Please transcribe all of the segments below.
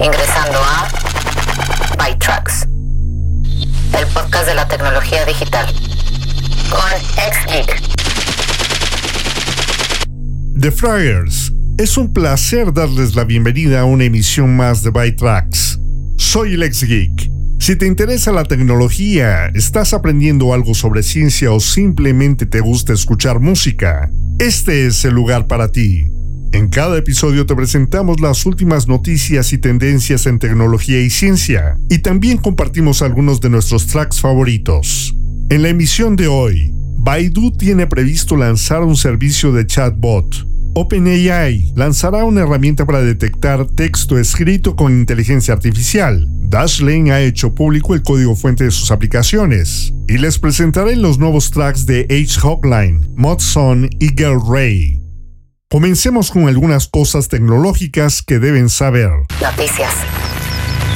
Ingresando a ByTrax. El podcast de la tecnología digital. Con XGeek. The Friars. Es un placer darles la bienvenida a una emisión más de ByTrax. Soy el XGeek. Si te interesa la tecnología, estás aprendiendo algo sobre ciencia o simplemente te gusta escuchar música, este es el lugar para ti. En cada episodio te presentamos las últimas noticias y tendencias en tecnología y ciencia, y también compartimos algunos de nuestros tracks favoritos. En la emisión de hoy, Baidu tiene previsto lanzar un servicio de chatbot. OpenAI lanzará una herramienta para detectar texto escrito con inteligencia artificial. Dashlane ha hecho público el código fuente de sus aplicaciones. Y les presentaré los nuevos tracks de H. Hogline, Modson y Girl Ray. Comencemos con algunas cosas tecnológicas que deben saber. Noticias.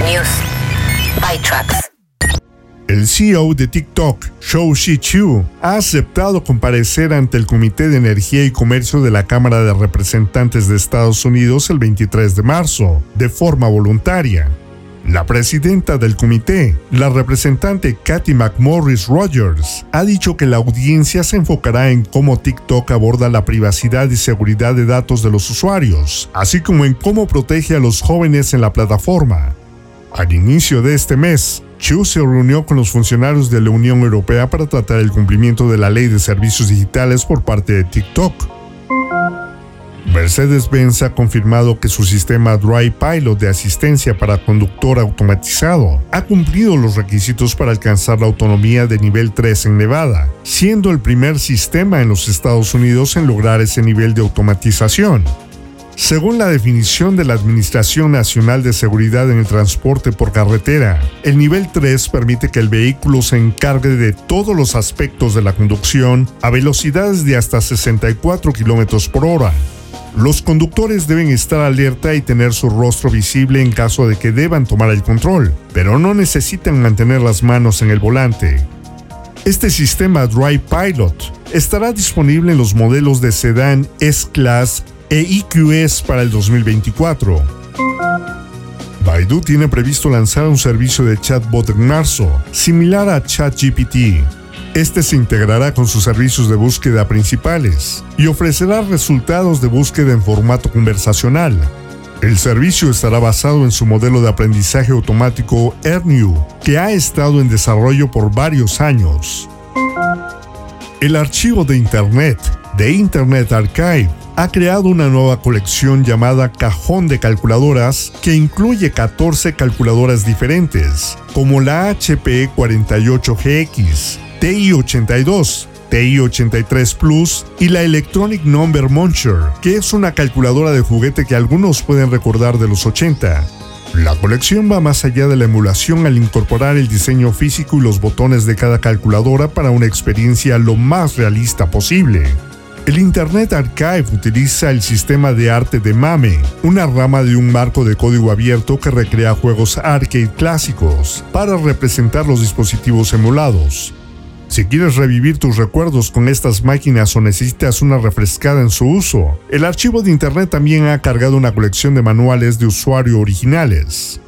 News. ByTrax. El CEO de TikTok, Shou-Shi Chu, ha aceptado comparecer ante el Comité de Energía y Comercio de la Cámara de Representantes de Estados Unidos el 23 de marzo, de forma voluntaria. La presidenta del comité, la representante Kathy McMorris Rogers, ha dicho que la audiencia se enfocará en cómo TikTok aborda la privacidad y seguridad de datos de los usuarios, así como en cómo protege a los jóvenes en la plataforma. Al inicio de este mes, Chu se reunió con los funcionarios de la Unión Europea para tratar el cumplimiento de la ley de servicios digitales por parte de TikTok. Mercedes-Benz ha confirmado que su sistema Drive Pilot de asistencia para conductor automatizado ha cumplido los requisitos para alcanzar la autonomía de nivel 3 en Nevada, siendo el primer sistema en los Estados Unidos en lograr ese nivel de automatización. Según la definición de la Administración Nacional de Seguridad en el Transporte por Carretera, el nivel 3 permite que el vehículo se encargue de todos los aspectos de la conducción a velocidades de hasta 64 km por hora, los conductores deben estar alerta y tener su rostro visible en caso de que deban tomar el control, pero no necesitan mantener las manos en el volante. Este sistema Drive Pilot estará disponible en los modelos de sedán S-Class e EQS para el 2024. Baidu tiene previsto lanzar un servicio de chatbot en marzo, similar a ChatGPT, este se integrará con sus servicios de búsqueda principales y ofrecerá resultados de búsqueda en formato conversacional. El servicio estará basado en su modelo de aprendizaje automático ERNIU, que ha estado en desarrollo por varios años. El archivo de Internet, de Internet Archive, ha creado una nueva colección llamada Cajón de Calculadoras que incluye 14 calculadoras diferentes, como la HP 48GX, TI-82, TI-83 Plus y la Electronic Number Muncher, que es una calculadora de juguete que algunos pueden recordar de los 80. La colección va más allá de la emulación al incorporar el diseño físico y los botones de cada calculadora para una experiencia lo más realista posible. El Internet Archive utiliza el sistema de arte de MAME, una rama de un marco de código abierto que recrea juegos arcade clásicos, para representar los dispositivos emulados. Si quieres revivir tus recuerdos con estas máquinas o necesitas una refrescada en su uso, el archivo de Internet también ha cargado una colección de manuales de usuario originales.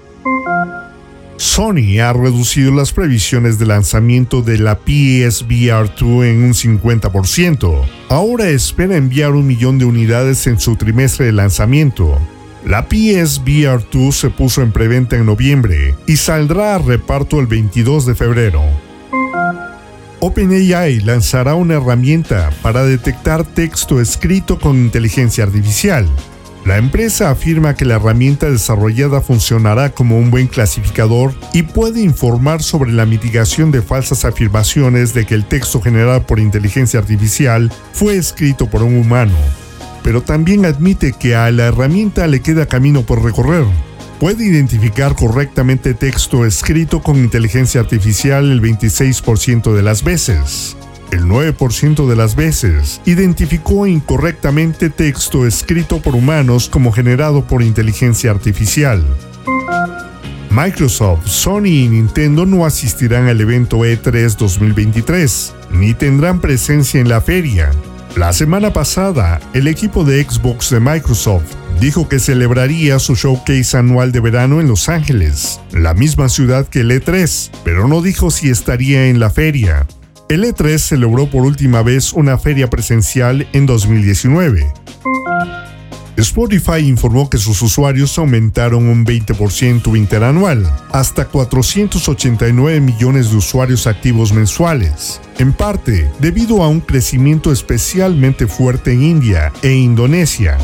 Sony ha reducido las previsiones de lanzamiento de la PSVR 2 en un 50%. Ahora espera enviar un millón de unidades en su trimestre de lanzamiento. La PSVR 2 se puso en preventa en noviembre y saldrá a reparto el 22 de febrero. OpenAI lanzará una herramienta para detectar texto escrito con inteligencia artificial. La empresa afirma que la herramienta desarrollada funcionará como un buen clasificador y puede informar sobre la mitigación de falsas afirmaciones de que el texto generado por inteligencia artificial fue escrito por un humano. Pero también admite que a la herramienta le queda camino por recorrer, puede identificar correctamente texto escrito con inteligencia artificial el 26% de las veces. El 9% de las veces identificó incorrectamente texto escrito por humanos como generado por inteligencia artificial. Microsoft, Sony y Nintendo no asistirán al evento E3 2023, ni tendrán presencia en la feria. La semana pasada, el equipo de Xbox de Microsoft dijo que celebraría su showcase anual de verano en Los Ángeles, la misma ciudad que el E3, pero no dijo si estaría en la feria. El E3 celebró por última vez una feria presencial en 2019. Spotify informó que sus usuarios aumentaron un 20% interanual, hasta 489 millones de usuarios activos mensuales, en parte debido a un crecimiento especialmente fuerte en India e Indonesia.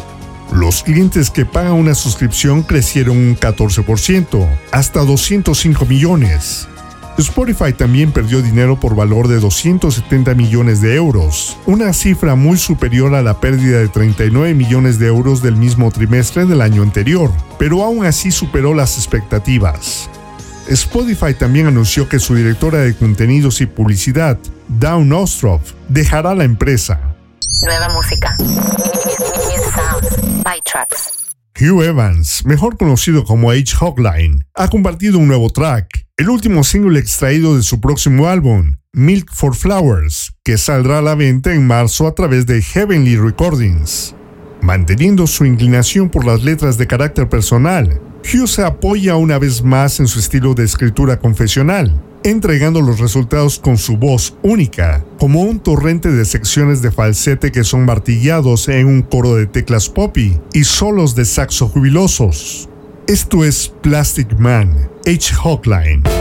Los clientes que pagan una suscripción crecieron un 14%, hasta 205 millones, Spotify también perdió dinero por valor de 270 millones de euros, una cifra muy superior a la pérdida de 39 millones de euros del mismo trimestre del año anterior, pero aún así superó las expectativas. Spotify también anunció que su directora de contenidos y publicidad, Dawn Ostroff, dejará la empresa. Nueva música. Hugh Evans, mejor conocido como H. Hogline, ha compartido un nuevo track, el último single extraído de su próximo álbum, Milk for Flowers, que saldrá a la venta en marzo a través de Heavenly Recordings. Manteniendo su inclinación por las letras de carácter personal, Hugh se apoya una vez más en su estilo de escritura confesional, entregando los resultados con su voz única, como un torrente de secciones de falsete que son martillados en un coro de teclas poppy y solos de saxo jubilosos. Esto es Plastic Man, H. Hawkline.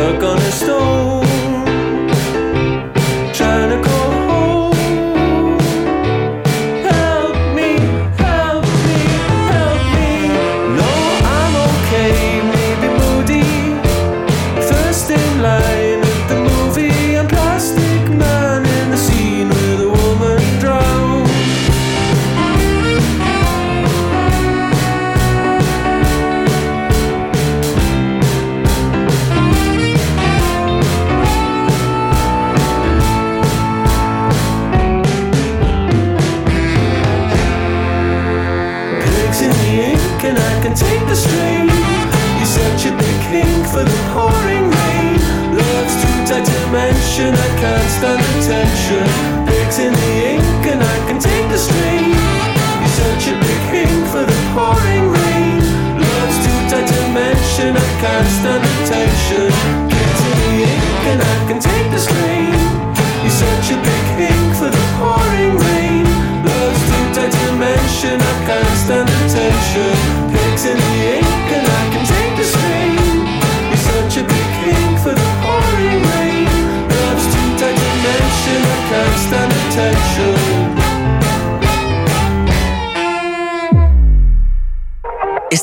stuck on a stone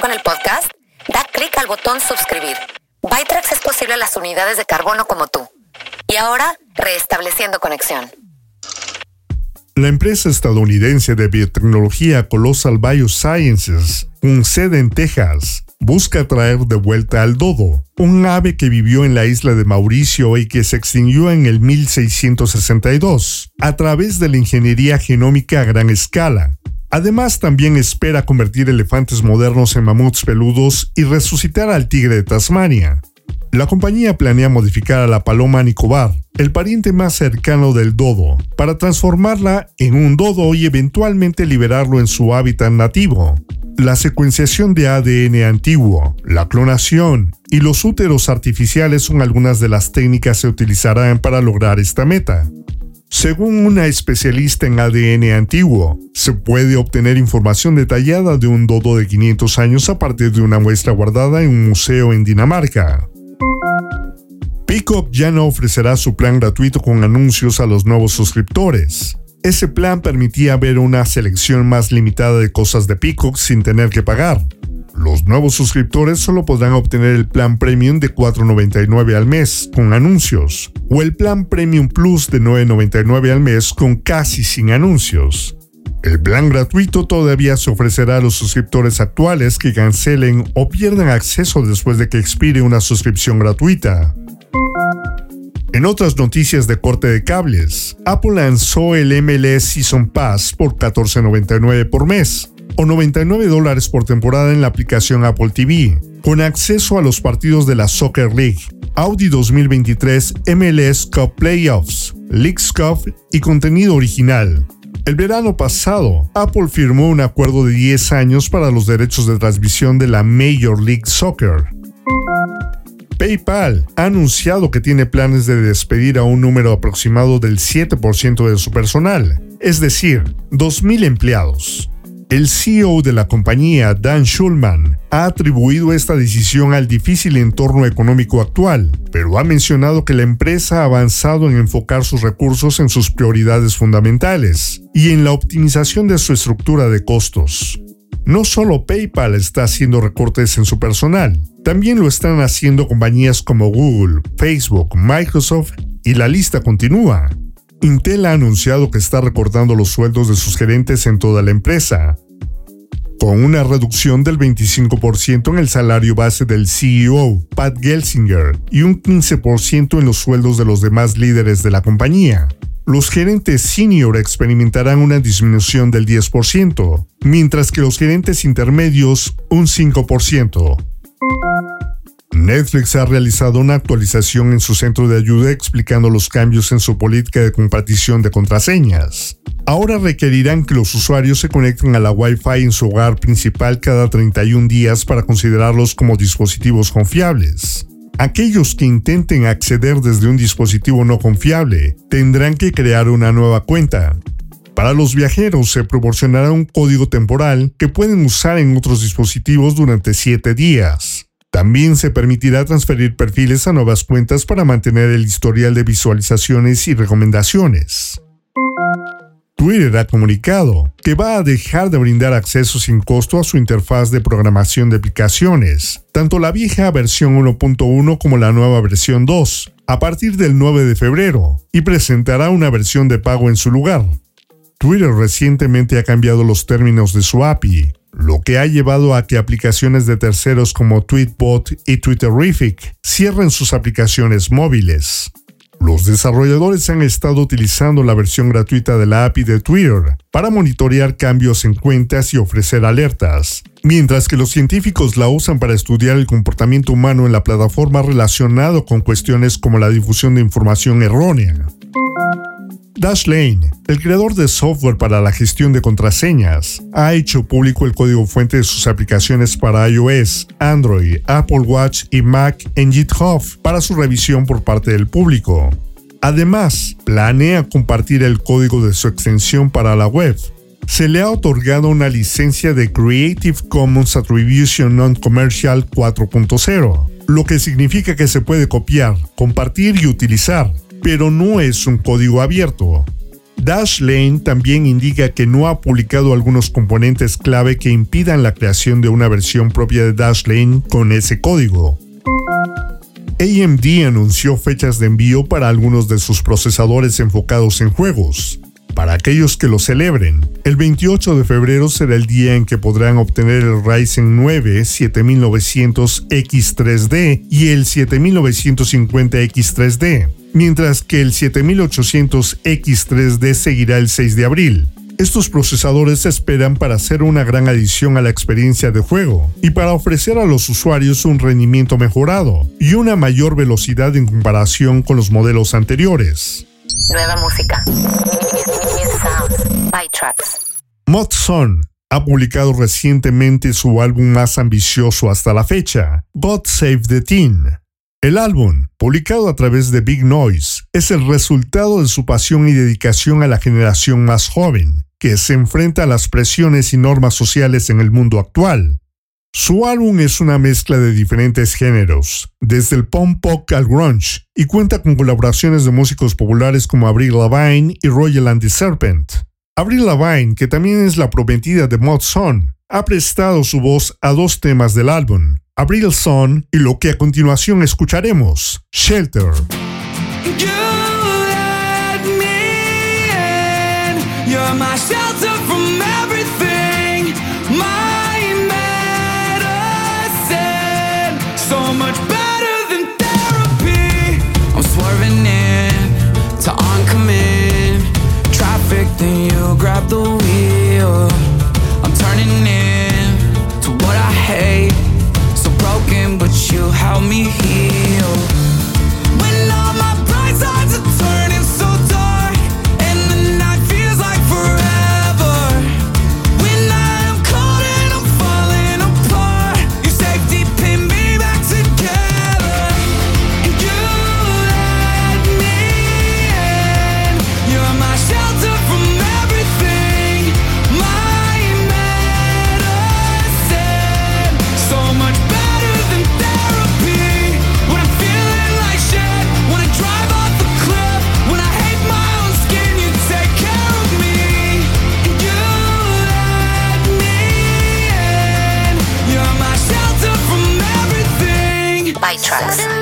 Con el podcast, da clic al botón suscribir. Bytrax es posible a las unidades de carbono como tú. Y ahora, restableciendo conexión. La empresa estadounidense de biotecnología Colossal Biosciences, con sede en Texas, busca traer de vuelta al dodo, un ave que vivió en la isla de Mauricio y que se extinguió en el 1662, a través de la ingeniería genómica a gran escala, Además, también espera convertir elefantes modernos en mamuts peludos y resucitar al tigre de Tasmania. La compañía planea modificar a la paloma nicobar, el pariente más cercano del dodo, para transformarla en un dodo y eventualmente liberarlo en su hábitat nativo. La secuenciación de ADN antiguo, la clonación y los úteros artificiales son algunas de las técnicas que se utilizarán para lograr esta meta. Según una especialista en ADN antiguo, se puede obtener información detallada de un dodo de 500 años a partir de una muestra guardada en un museo en Dinamarca. Peacock ya no ofrecerá su plan gratuito con anuncios a los nuevos suscriptores. Ese plan permitía ver una selección más limitada de cosas de Peacock sin tener que pagar. Los nuevos suscriptores solo podrán obtener el plan Premium de $4.99 al mes con anuncios o el plan Premium Plus de $9.99 al mes con casi sin anuncios. El plan gratuito todavía se ofrecerá a los suscriptores actuales que cancelen o pierdan acceso después de que expire una suscripción gratuita. En otras noticias de corte de cables, Apple lanzó el MLS Season Pass por $14.99 por mes, o 99 dólares por temporada en la aplicación Apple TV, con acceso a los partidos de la Soccer League, Audi 2023 MLS Cup Playoffs, Leagues Cup y contenido original. El verano pasado, Apple firmó un acuerdo de 10 años para los derechos de transmisión de la Major League Soccer. PayPal ha anunciado que tiene planes de despedir a un número aproximado del 7% de su personal, es decir, 2.000 empleados. El CEO de la compañía, Dan Schulman, ha atribuido esta decisión al difícil entorno económico actual, pero ha mencionado que la empresa ha avanzado en enfocar sus recursos en sus prioridades fundamentales y en la optimización de su estructura de costos. No solo PayPal está haciendo recortes en su personal, también lo están haciendo compañías como Google, Facebook, Microsoft y la lista continúa. Intel ha anunciado que está recortando los sueldos de sus gerentes en toda la empresa, con una reducción del 25% en el salario base del CEO, Pat Gelsinger, y un 15% en los sueldos de los demás líderes de la compañía. Los gerentes senior experimentarán una disminución del 10%, mientras que los gerentes intermedios un 5%. Netflix ha realizado una actualización en su centro de ayuda explicando los cambios en su política de compartición de contraseñas. Ahora requerirán que los usuarios se conecten a la Wi-Fi en su hogar principal cada 31 días para considerarlos como dispositivos confiables. Aquellos que intenten acceder desde un dispositivo no confiable tendrán que crear una nueva cuenta. Para los viajeros se proporcionará un código temporal que pueden usar en otros dispositivos durante 7 días. También se permitirá transferir perfiles a nuevas cuentas para mantener el historial de visualizaciones y recomendaciones. Twitter ha comunicado que va a dejar de brindar acceso sin costo a su interfaz de programación de aplicaciones, tanto la vieja versión 1.1 como la nueva versión 2, a partir del 9 de febrero, y presentará una versión de pago en su lugar. Twitter recientemente ha cambiado los términos de su API, lo que ha llevado a que aplicaciones de terceros como Tweetbot y Twitterific cierren sus aplicaciones móviles. Los desarrolladores han estado utilizando la versión gratuita de la API de Twitter para monitorear cambios en cuentas y ofrecer alertas, mientras que los científicos la usan para estudiar el comportamiento humano en la plataforma relacionado con cuestiones como la difusión de información errónea. Dashlane, el creador de software para la gestión de contraseñas, ha hecho público el código fuente de sus aplicaciones para iOS, Android, Apple Watch y Mac en GitHub para su revisión por parte del público. Además, planea compartir el código de su extensión para la web. Se le ha otorgado una licencia de Creative Commons Attribution Non-Commercial 4.0, lo que significa que se puede copiar, compartir y utilizar, pero no es un código abierto. Dashlane también indica que no ha publicado algunos componentes clave que impidan la creación de una versión propia de Dashlane con ese código. AMD anunció fechas de envío para algunos de sus procesadores enfocados en juegos. Para aquellos que lo celebren, el 28 de febrero será el día en que podrán obtener el Ryzen 9 7900X3D y el 7950X3D, mientras que el 7800X3D seguirá el 6 de abril. Estos procesadores se esperan para hacer una gran adición a la experiencia de juego y para ofrecer a los usuarios un rendimiento mejorado y una mayor velocidad en comparación con los modelos anteriores. Nueva música. Modson ha publicado recientemente su álbum más ambicioso hasta la fecha, God Save the Teen. El álbum, publicado a través de Big Noise, es el resultado de su pasión y dedicación a la generación más joven, que se enfrenta a las presiones y normas sociales en el mundo actual. Su álbum es una mezcla de diferentes géneros, desde el punk pop al grunge, y cuenta con colaboraciones de músicos populares como Avril Lavigne y Royal and the Serpent. Avril Lavigne, que también es la prometida de Mod Son, ha prestado su voz a dos temas del álbum, Abril Son y lo que a continuación escucharemos, Shelter. You're shelter. Side Tracks.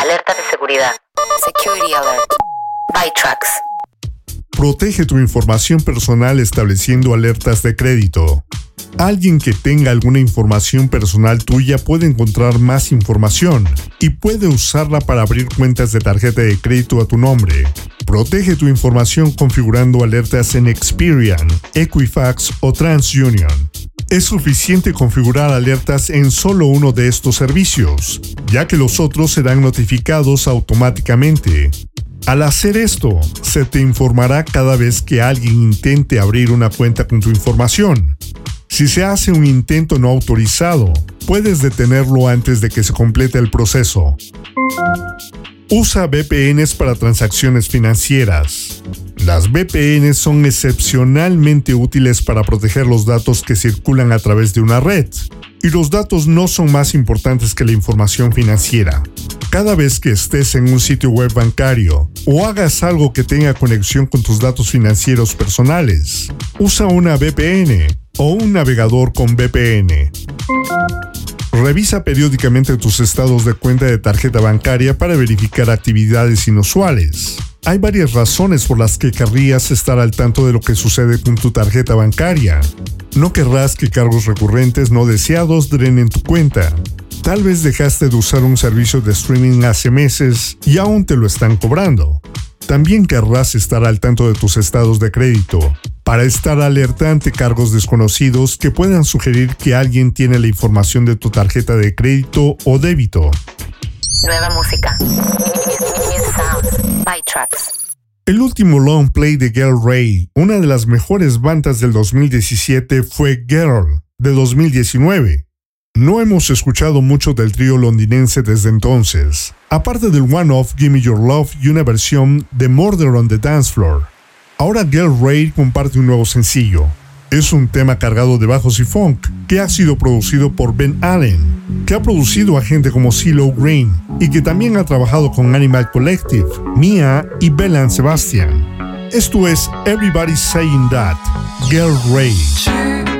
Alerta de seguridad. Security Alert. Protege tu información personal estableciendo alertas de crédito. Alguien que tenga alguna información personal tuya puede encontrar más información y puede usarla para abrir cuentas de tarjeta de crédito a tu nombre. Protege tu información configurando alertas en Experian, Equifax o TransUnion. Es suficiente configurar alertas en solo uno de estos servicios, ya que los otros serán notificados automáticamente. Al hacer esto, se te informará cada vez que alguien intente abrir una cuenta con tu información. Si se hace un intento no autorizado, puedes detenerlo antes de que se complete el proceso. Usa VPNs para transacciones financieras. Las VPNs son excepcionalmente útiles para proteger los datos que circulan a través de una red, y los datos no son más importantes que la información financiera. Cada vez que estés en un sitio web bancario o hagas algo que tenga conexión con tus datos financieros personales, usa una VPN o un navegador con VPN. Revisa periódicamente tus estados de cuenta de tarjeta bancaria para verificar actividades inusuales. Hay varias razones por las que querrías estar al tanto de lo que sucede con tu tarjeta bancaria. No querrás que cargos recurrentes no deseados drenen tu cuenta. Tal vez dejaste de usar un servicio de streaming hace meses y aún te lo están cobrando. También querrás estar al tanto de tus estados de crédito, para estar alerta ante cargos desconocidos que puedan sugerir que alguien tiene la información de tu tarjeta de crédito o débito. Nueva música. El último long play de Girl Ray, una de las mejores bandas del 2017, fue Girl, de 2019. No hemos escuchado mucho del trío londinense desde entonces, aparte del one-off Gimme Your Love y una versión de Murder on the Dance Floor. Ahora Girl Ray comparte un nuevo sencillo. Es un tema cargado de bajos y funk, que ha sido producido por Ben Allen, que ha producido a gente como CeeLo Green y que también ha trabajado con Animal Collective, Mia y Bellan Sebastian. Esto es Everybody Saying That, Girl Ray.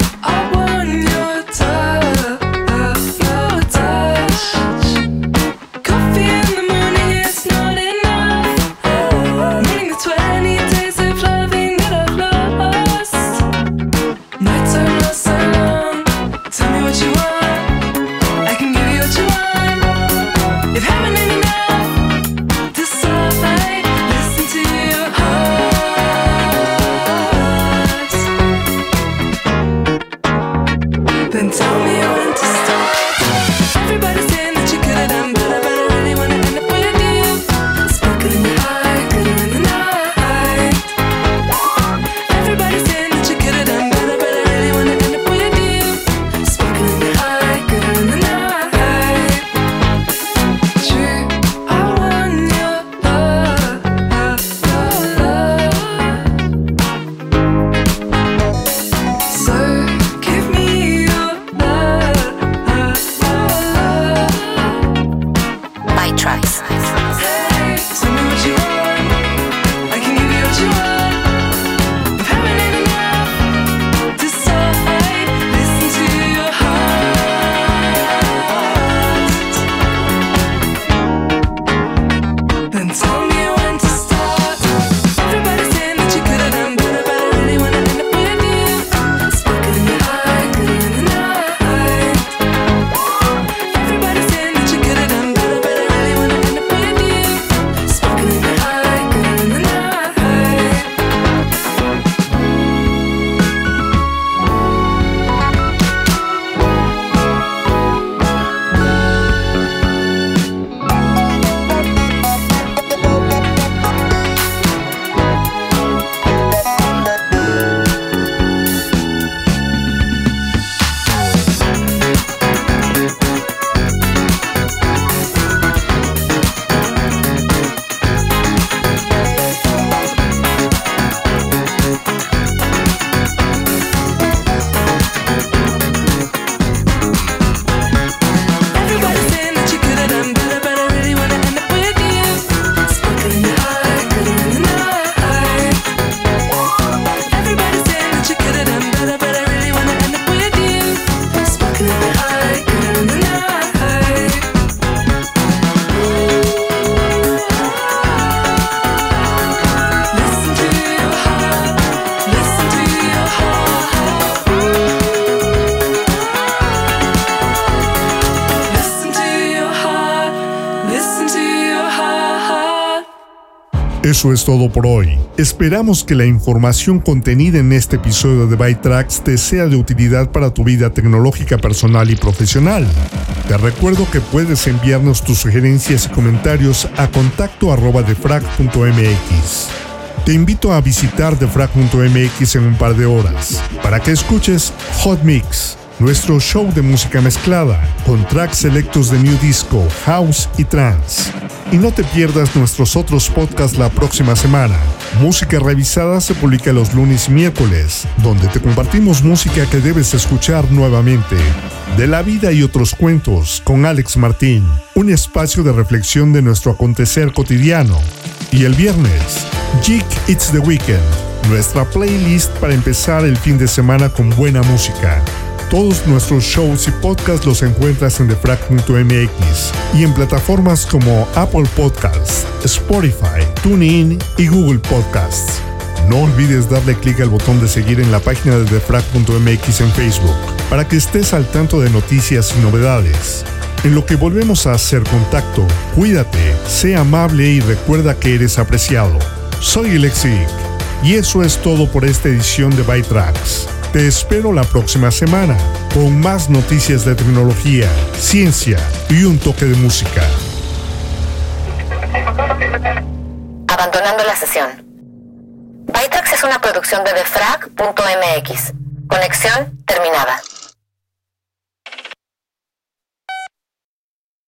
Eso es todo por hoy. Esperamos que la información contenida en este episodio de ByTracks te sea de utilidad para tu vida tecnológica personal y profesional. Te recuerdo que puedes enviarnos tus sugerencias y comentarios a contacto arroba defrag.mx. Te invito a visitar defrag.mx en un par de horas para que escuches Hot Mix, nuestro show de música mezclada con tracks selectos de New Disco, House y Trance. Y no te pierdas nuestros otros podcasts la próxima semana. Música Revisada se publica los lunes y miércoles, donde te compartimos música que debes escuchar nuevamente. De la vida y otros cuentos con Alex Martín, un espacio de reflexión de nuestro acontecer cotidiano. Y el viernes, Geek It's the Weekend, nuestra playlist para empezar el fin de semana con buena música. Todos nuestros shows y podcasts los encuentras en defrag.mx y en plataformas como Apple Podcasts, Spotify, TuneIn y Google Podcasts. No olvides darle clic al botón de seguir en la página de defrag.mx en Facebook para que estés al tanto de noticias y novedades. En lo que volvemos a hacer contacto, cuídate, sé amable y recuerda que eres apreciado. Soy Lexic y eso es todo por esta edición de ByTracks. Te espero la próxima semana con más noticias de tecnología, ciencia y un toque de música. Abandonando la sesión. Bytrax es una producción de defrag.mx. Conexión terminada.